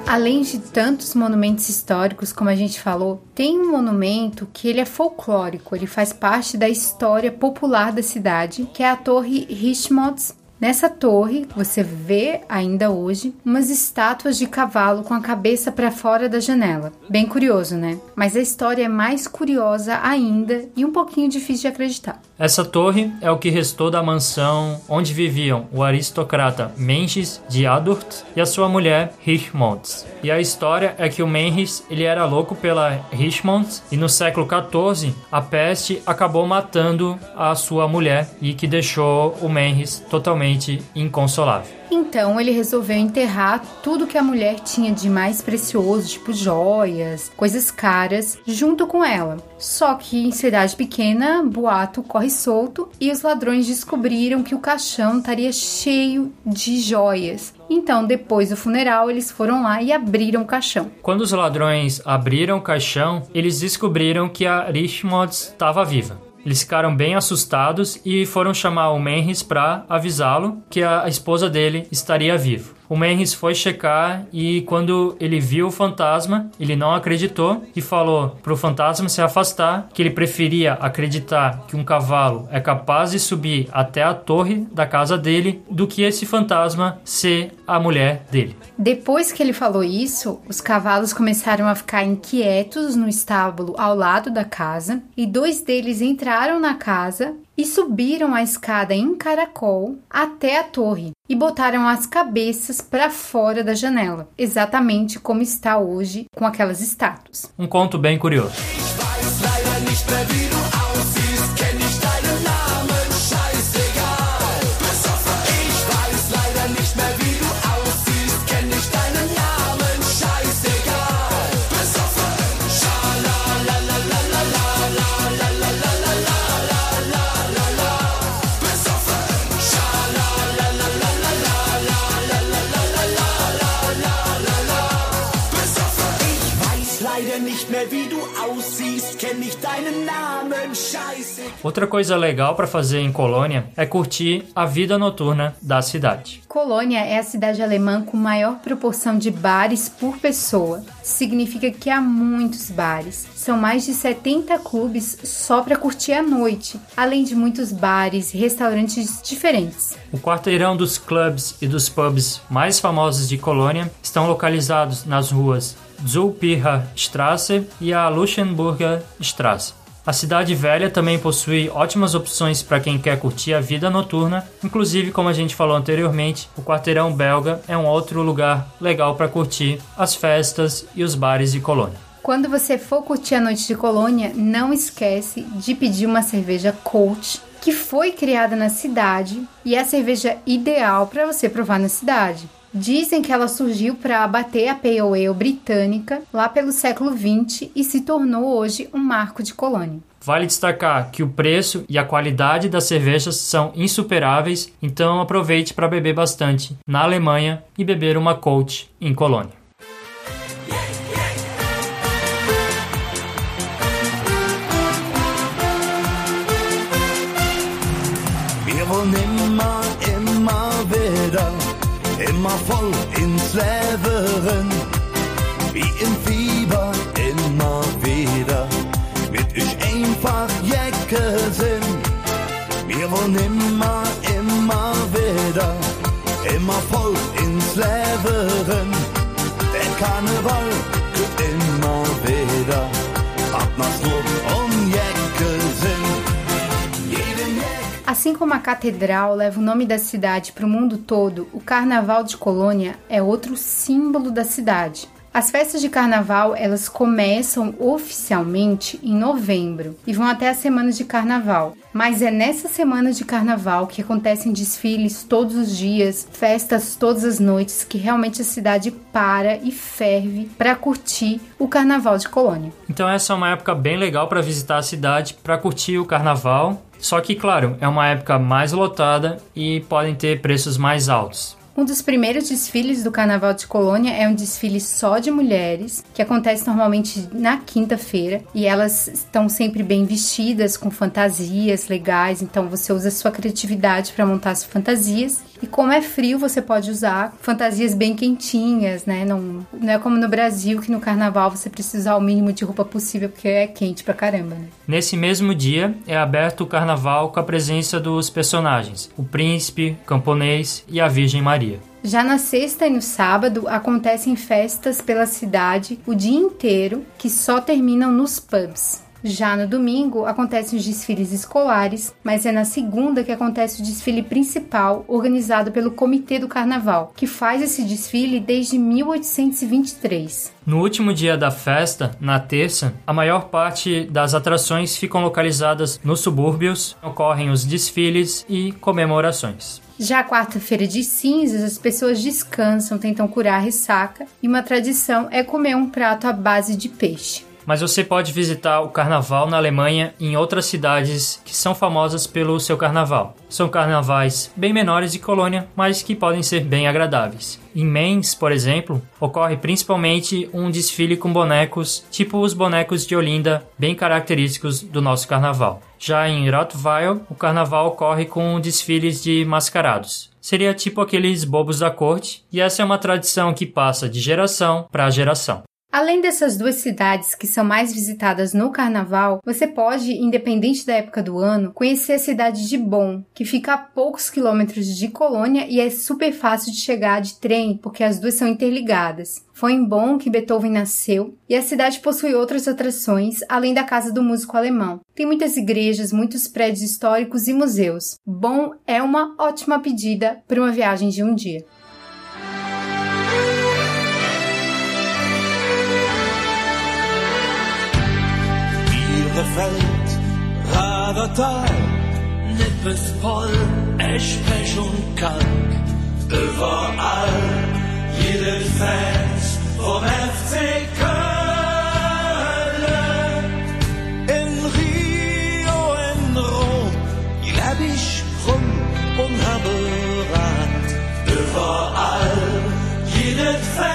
Além de tantos monumentos históricos, como a gente falou, tem um monumento que ele é folclórico, ele faz parte da história popular da cidade, que é a Torre Richmonds Nessa torre, você vê ainda hoje umas estátuas de cavalo com a cabeça para fora da janela. Bem curioso, né? Mas a história é mais curiosa ainda e um pouquinho difícil de acreditar. Essa torre é o que restou da mansão onde viviam o aristocrata Menges de Adurt e a sua mulher Richmonds. E a história é que o Menges ele era louco pela Richmonds e no século XIV a peste acabou matando a sua mulher e que deixou o Menges totalmente inconsolável. Então ele resolveu enterrar tudo que a mulher tinha de mais precioso, tipo joias, coisas caras, junto com ela. Só que em cidade pequena, boato corre solto e os ladrões descobriram que o caixão estaria cheio de joias. Então, depois do funeral, eles foram lá e abriram o caixão. Quando os ladrões abriram o caixão, eles descobriram que a Richmond estava viva. Eles ficaram bem assustados e foram chamar o Menris para avisá-lo que a esposa dele estaria viva. O Menris foi checar e quando ele viu o fantasma, ele não acreditou e falou pro fantasma se afastar, que ele preferia acreditar que um cavalo é capaz de subir até a torre da casa dele do que esse fantasma ser a mulher dele. Depois que ele falou isso, os cavalos começaram a ficar inquietos no estábulo ao lado da casa e dois deles entraram na casa e subiram a escada em caracol até a torre e botaram as cabeças para fora da janela, exatamente como está hoje com aquelas estátuas. Um conto bem curioso. Outra coisa legal para fazer em Colônia é curtir a vida noturna da cidade. Colônia é a cidade alemã com maior proporção de bares por pessoa. Significa que há muitos bares. São mais de 70 clubes só para curtir a noite, além de muitos bares e restaurantes diferentes. O quarteirão dos clubs e dos pubs mais famosos de Colônia estão localizados nas ruas Zulpicher Straße e a Luxemburger Straße. A cidade velha também possui ótimas opções para quem quer curtir a vida noturna, inclusive, como a gente falou anteriormente, o quarteirão belga é um outro lugar legal para curtir as festas e os bares de Colônia. Quando você for curtir a noite de Colônia, não esquece de pedir uma cerveja Coach, que foi criada na cidade e é a cerveja ideal para você provar na cidade. Dizem que ela surgiu para abater a Pale Ale britânica lá pelo século XX e se tornou hoje um marco de Colônia. Vale destacar que o preço e a qualidade das cervejas são insuperáveis, então aproveite para beber bastante na Alemanha e beber uma Coach em Colônia. Immer voll ins Leben, wie im Fieber, immer wieder, wird ich einfach Jacke sind. Wir wollen immer, immer wieder, immer voll ins Leben, der Karneval Assim como a catedral leva o nome da cidade para o mundo todo, o Carnaval de Colônia é outro símbolo da cidade. As festas de carnaval, elas começam oficialmente em novembro e vão até as semanas de carnaval. Mas é nessas semanas de carnaval que acontecem desfiles todos os dias, festas todas as noites, que realmente a cidade para e ferve para curtir o carnaval de Colônia. Então essa é uma época bem legal para visitar a cidade, para curtir o carnaval. Só que, claro, é uma época mais lotada e podem ter preços mais altos. Um dos primeiros desfiles do Carnaval de Colônia é um desfile só de mulheres, que acontece normalmente na quinta-feira, e elas estão sempre bem vestidas, com fantasias legais, então você usa sua criatividade para montar as fantasias. E como é frio, você pode usar fantasias bem quentinhas, né? Não, não é como no Brasil, que no carnaval você precisa usar o mínimo de roupa possível, porque é quente pra caramba, né? Nesse mesmo dia é aberto o carnaval com a presença dos personagens, o príncipe, o camponês e a Virgem Maria. Já na sexta e no sábado acontecem festas pela cidade o dia inteiro, que só terminam nos pubs. Já no domingo acontecem os desfiles escolares, mas é na segunda que acontece o desfile principal, organizado pelo Comitê do Carnaval, que faz esse desfile desde 1823. No último dia da festa, na terça, a maior parte das atrações ficam localizadas nos subúrbios, ocorrem os desfiles e comemorações. Já quarta-feira de cinzas, as pessoas descansam, tentam curar a ressaca e uma tradição é comer um prato à base de peixe. Mas você pode visitar o carnaval na Alemanha e em outras cidades que são famosas pelo seu carnaval. São carnavais bem menores de Colônia, mas que podem ser bem agradáveis. Em Mainz, por exemplo, ocorre principalmente um desfile com bonecos, tipo os bonecos de Olinda, bem característicos do nosso carnaval. Já em Rottweil, o carnaval ocorre com desfiles de mascarados. Seria tipo aqueles bobos da corte, e essa é uma tradição que passa de geração para geração. Além dessas duas cidades que são mais visitadas no carnaval, você pode, independente da época do ano, conhecer a cidade de Bonn, que fica a poucos quilômetros de Colônia e é super fácil de chegar de trem, porque as duas são interligadas. Foi em Bonn que Beethoven nasceu e a cidade possui outras atrações além da casa do músico alemão. Tem muitas igrejas, muitos prédios históricos e museus. Bonn é uma ótima pedida para uma viagem de um dia. Gefällt. Radertal, Nippes voll, Eschpech und Kalk, überall, jede Fans vom FC Köln. In Rio, in Rom, Gläbisch, Krumm und Haberat, überall, jede Fans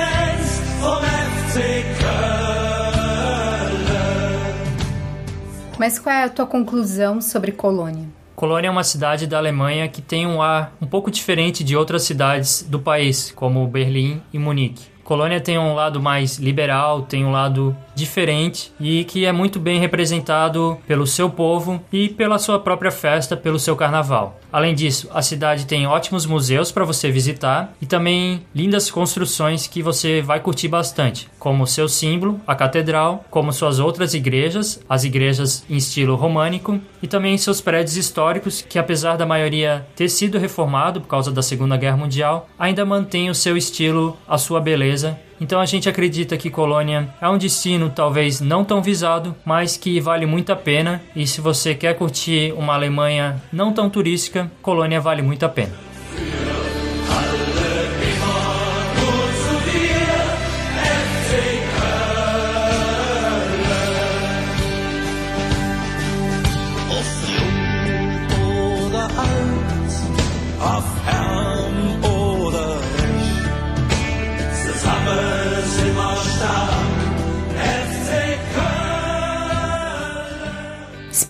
Mas qual é a tua conclusão sobre Colônia? Colônia é uma cidade da Alemanha que tem um ar um pouco diferente de outras cidades do país, como Berlim e Munique. Colônia tem um lado mais liberal, tem um lado diferente e que é muito bem representado pelo seu povo e pela sua própria festa, pelo seu carnaval. Além disso, a cidade tem ótimos museus para você visitar e também lindas construções que você vai curtir bastante, como seu símbolo, a catedral, como suas outras igrejas, as igrejas em estilo românico e também seus prédios históricos que apesar da maioria ter sido reformado por causa da Segunda Guerra Mundial, ainda mantém o seu estilo, a sua beleza então a gente acredita que Colônia é um destino talvez não tão visado, mas que vale muito a pena. E se você quer curtir uma Alemanha não tão turística, Colônia vale muito a pena.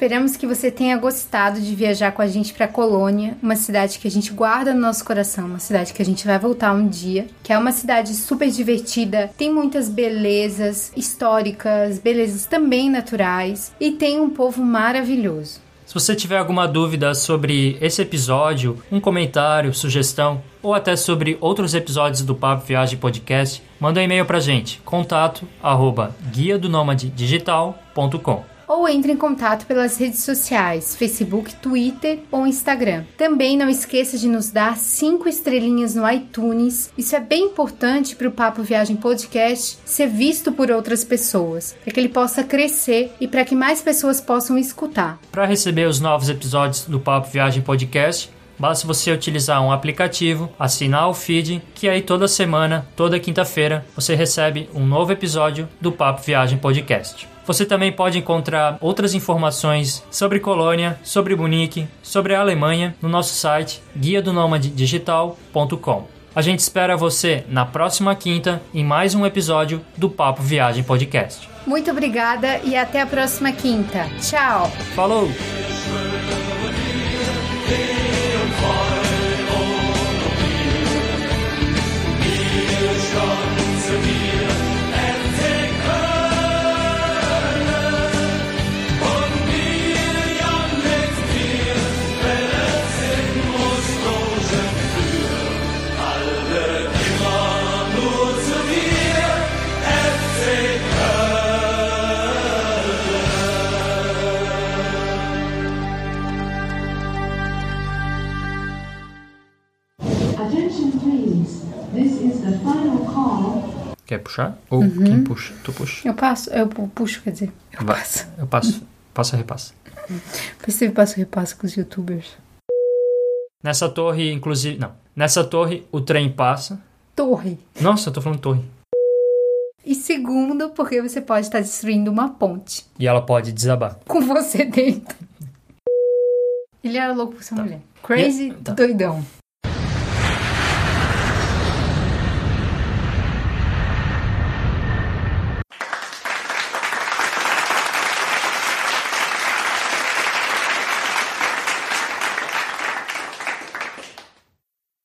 Esperamos que você tenha gostado de viajar com a gente para Colônia, uma cidade que a gente guarda no nosso coração, uma cidade que a gente vai voltar um dia, que é uma cidade super divertida, tem muitas belezas históricas, belezas também naturais e tem um povo maravilhoso. Se você tiver alguma dúvida sobre esse episódio, um comentário, sugestão ou até sobre outros episódios do Papo Viagem Podcast, manda um e-mail pra gente, contato guia do digital.com. ou entre em contato pelas redes sociais, Facebook, Twitter ou Instagram. Também não esqueça de nos dar cinco estrelinhas no iTunes. Isso é bem importante para o Papo Viagem Podcast ser visto por outras pessoas, para que ele possa crescer e para que mais pessoas possam escutar. Para receber os novos episódios do Papo Viagem Podcast, basta você utilizar um aplicativo, assinar o feed, que aí toda semana, toda quinta-feira, você recebe um novo episódio do Papo Viagem Podcast. Você também pode encontrar outras informações sobre Colônia, sobre Munique, sobre a Alemanha no nosso site guia do digital.com. A gente espera você na próxima quinta em mais um episódio do Papo Viagem Podcast. Muito obrigada e até a próxima quinta. Tchau! Falou! Quer puxar? Ou quem puxa? Tu puxa. Eu passo, eu puxo, quer dizer, eu Vai. passo. Eu passo. Passa, repassa. Depois você passo e repasso com os youtubers. Nessa torre, inclusive. Não. Nessa torre, o trem passa. Torre. Nossa, eu tô falando torre. E segundo, porque você pode estar destruindo uma ponte E ela pode desabar. com você dentro. Ele era louco por sua mulher. Crazy, Tá. doidão.